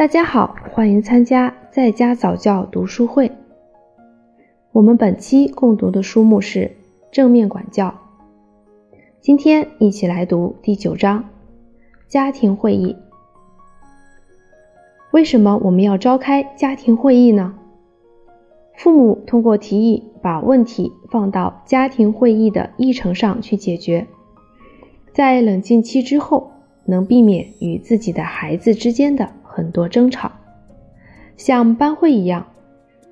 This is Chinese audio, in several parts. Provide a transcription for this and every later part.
大家好，欢迎参加在家早教读书会。我们本期共读的书目是《正面管教》。今天一起来读第九章：家庭会议。为什么我们要召开家庭会议呢？父母通过提议把问题放到家庭会议的议程上去解决，在冷静期之后，能避免与自己的孩子之间的很多争吵。像班会一样，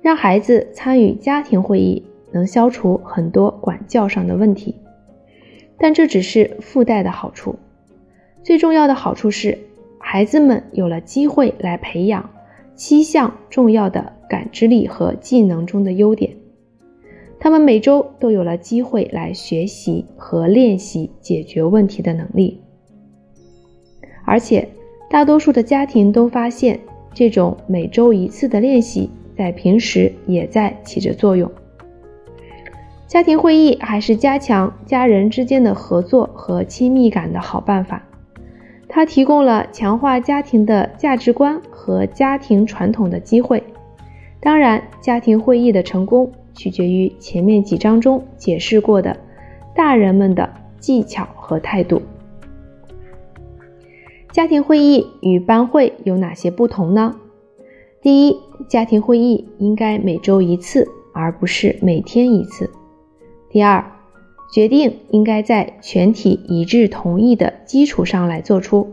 让孩子参与家庭会议，能消除很多管教上的问题。但这只是附带的好处，最重要的好处是，孩子们有了机会来培养七项重要的。感知力和技能中的优点，他们每周都有了机会来学习和练习解决问题的能力。而且，大多数的家庭都发现，这种每周一次的练习在平时也在起着作用。家庭会议还是加强家人之间的合作和亲密感的好办法。它提供了强化家庭的价值观和家庭传统的机会。当然，家庭会议的成功取决于前面几章中解释过的大人们的技巧和态度。家庭会议与班会有哪些不同呢？第一，家庭会议应该每周一次，而不是每天一次。第二，决定应该在全体一致同意的基础上来做出。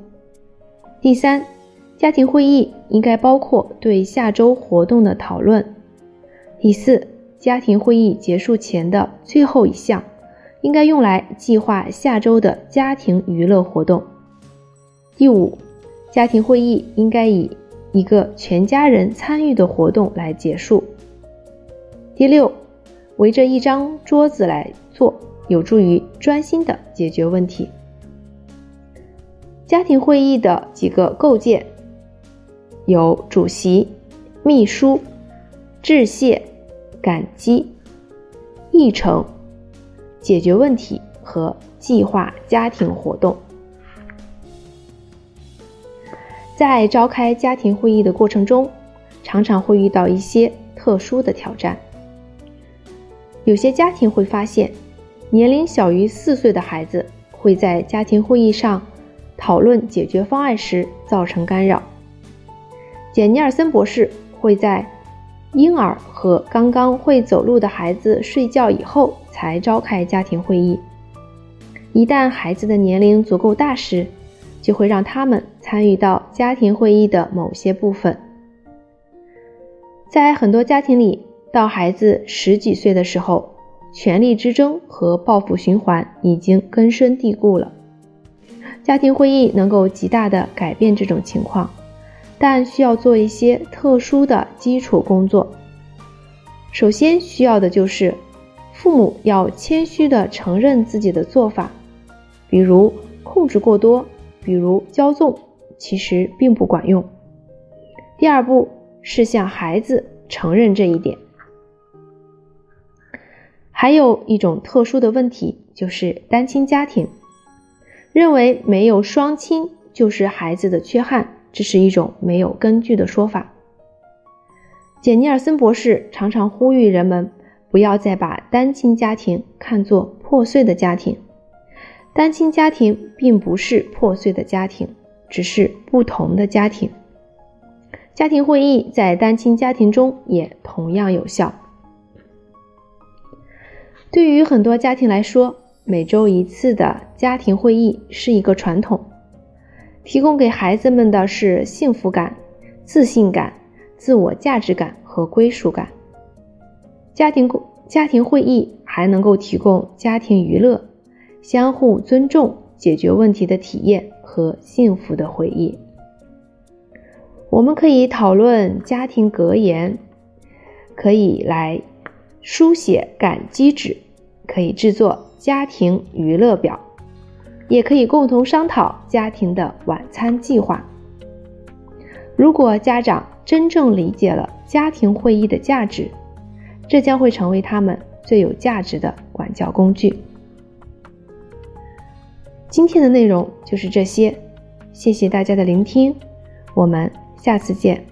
第三。家庭会议应该包括对下周活动的讨论。第四，家庭会议结束前的最后一项，应该用来计划下周的家庭娱乐活动。第五，家庭会议应该以一个全家人参与的活动来结束。第六，围着一张桌子来做，有助于专心的解决问题。家庭会议的几个构建。有主席、秘书、致谢、感激、议程、解决问题和计划家庭活动。在召开家庭会议的过程中，常常会遇到一些特殊的挑战。有些家庭会发现，年龄小于四岁的孩子会在家庭会议上讨论解决方案时造成干扰。简尼尔森博士会在婴儿和刚刚会走路的孩子睡觉以后才召开家庭会议。一旦孩子的年龄足够大时，就会让他们参与到家庭会议的某些部分。在很多家庭里，到孩子十几岁的时候，权力之争和报复循环已经根深蒂固了。家庭会议能够极大的改变这种情况。但需要做一些特殊的基础工作。首先需要的就是父母要谦虚地承认自己的做法，比如控制过多，比如骄纵，其实并不管用。第二步是向孩子承认这一点。还有一种特殊的问题就是单亲家庭，认为没有双亲就是孩子的缺憾。这是一种没有根据的说法。简尼尔森博士常常呼吁人们不要再把单亲家庭看作破碎的家庭。单亲家庭并不是破碎的家庭，只是不同的家庭。家庭会议在单亲家庭中也同样有效。对于很多家庭来说，每周一次的家庭会议是一个传统。提供给孩子们的是幸福感、自信感、自我价值感和归属感。家庭家庭会议还能够提供家庭娱乐、相互尊重、解决问题的体验和幸福的回忆。我们可以讨论家庭格言，可以来书写感激纸，可以制作家庭娱乐表。也可以共同商讨家庭的晚餐计划。如果家长真正理解了家庭会议的价值，这将会成为他们最有价值的管教工具。今天的内容就是这些，谢谢大家的聆听，我们。下次见。